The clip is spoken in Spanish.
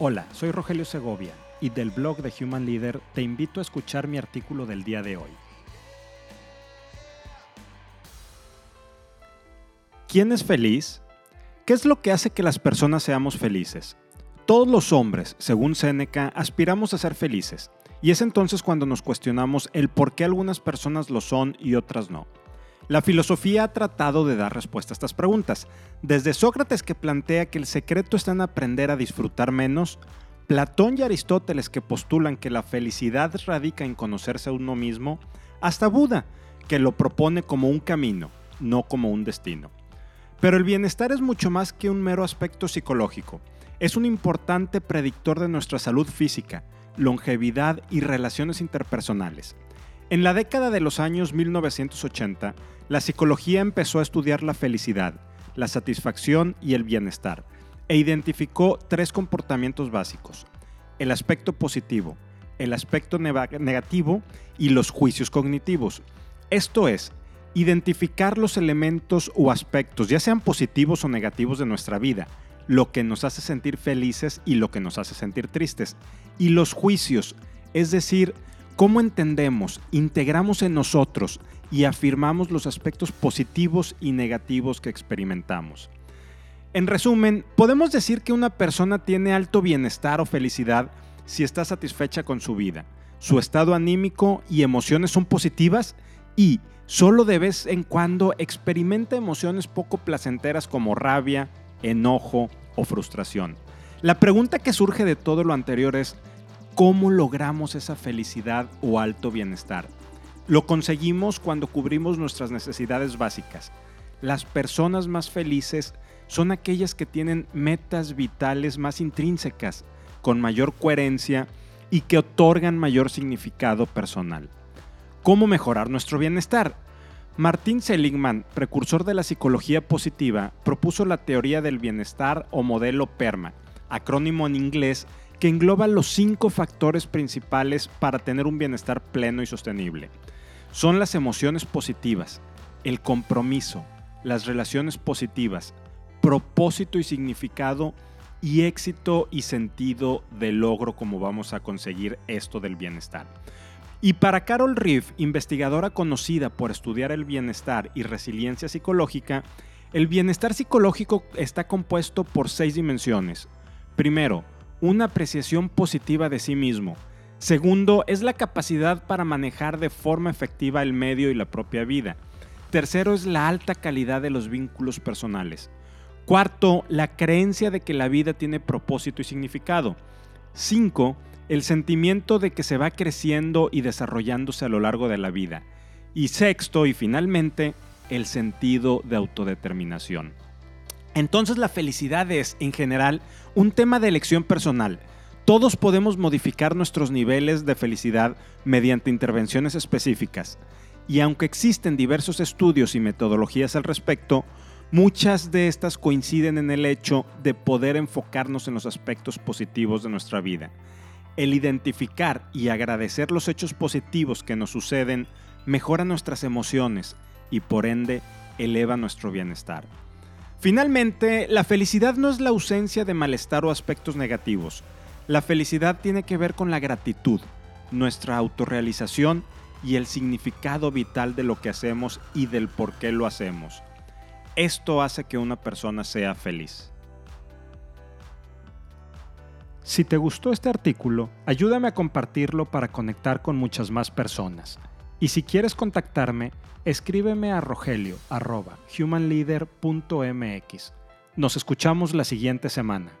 Hola, soy Rogelio Segovia y del blog de Human Leader te invito a escuchar mi artículo del día de hoy. ¿Quién es feliz? ¿Qué es lo que hace que las personas seamos felices? Todos los hombres, según Séneca, aspiramos a ser felices, y es entonces cuando nos cuestionamos el por qué algunas personas lo son y otras no. La filosofía ha tratado de dar respuesta a estas preguntas, desde Sócrates que plantea que el secreto está en aprender a disfrutar menos, Platón y Aristóteles que postulan que la felicidad radica en conocerse a uno mismo, hasta Buda que lo propone como un camino, no como un destino. Pero el bienestar es mucho más que un mero aspecto psicológico, es un importante predictor de nuestra salud física, longevidad y relaciones interpersonales. En la década de los años 1980, la psicología empezó a estudiar la felicidad, la satisfacción y el bienestar, e identificó tres comportamientos básicos, el aspecto positivo, el aspecto negativo y los juicios cognitivos. Esto es, identificar los elementos o aspectos, ya sean positivos o negativos de nuestra vida, lo que nos hace sentir felices y lo que nos hace sentir tristes. Y los juicios, es decir, cómo entendemos, integramos en nosotros y afirmamos los aspectos positivos y negativos que experimentamos. En resumen, podemos decir que una persona tiene alto bienestar o felicidad si está satisfecha con su vida, su estado anímico y emociones son positivas y solo de vez en cuando experimenta emociones poco placenteras como rabia, enojo o frustración. La pregunta que surge de todo lo anterior es, ¿cómo logramos esa felicidad o alto bienestar? Lo conseguimos cuando cubrimos nuestras necesidades básicas. Las personas más felices son aquellas que tienen metas vitales más intrínsecas, con mayor coherencia y que otorgan mayor significado personal. ¿Cómo mejorar nuestro bienestar? Martin Seligman, precursor de la psicología positiva, propuso la teoría del bienestar o modelo PERMA, acrónimo en inglés que engloba los cinco factores principales para tener un bienestar pleno y sostenible son las emociones positivas, el compromiso, las relaciones positivas, propósito y significado y éxito y sentido de logro como vamos a conseguir esto del bienestar. Y para Carol Reeve, investigadora conocida por estudiar el bienestar y resiliencia psicológica, el bienestar psicológico está compuesto por seis dimensiones. Primero, una apreciación positiva de sí mismo, Segundo, es la capacidad para manejar de forma efectiva el medio y la propia vida. Tercero, es la alta calidad de los vínculos personales. Cuarto, la creencia de que la vida tiene propósito y significado. Cinco, el sentimiento de que se va creciendo y desarrollándose a lo largo de la vida. Y sexto, y finalmente, el sentido de autodeterminación. Entonces la felicidad es, en general, un tema de elección personal todos podemos modificar nuestros niveles de felicidad mediante intervenciones específicas. Y aunque existen diversos estudios y metodologías al respecto, muchas de estas coinciden en el hecho de poder enfocarnos en los aspectos positivos de nuestra vida. El identificar y agradecer los hechos positivos que nos suceden mejora nuestras emociones y por ende eleva nuestro bienestar. Finalmente, la felicidad no es la ausencia de malestar o aspectos negativos, la felicidad tiene que ver con la gratitud, nuestra autorrealización y el significado vital de lo que hacemos y del por qué lo hacemos. Esto hace que una persona sea feliz. Si te gustó este artículo, ayúdame a compartirlo para conectar con muchas más personas. Y si quieres contactarme, escríbeme a rogelio.humanleader.mx. Nos escuchamos la siguiente semana.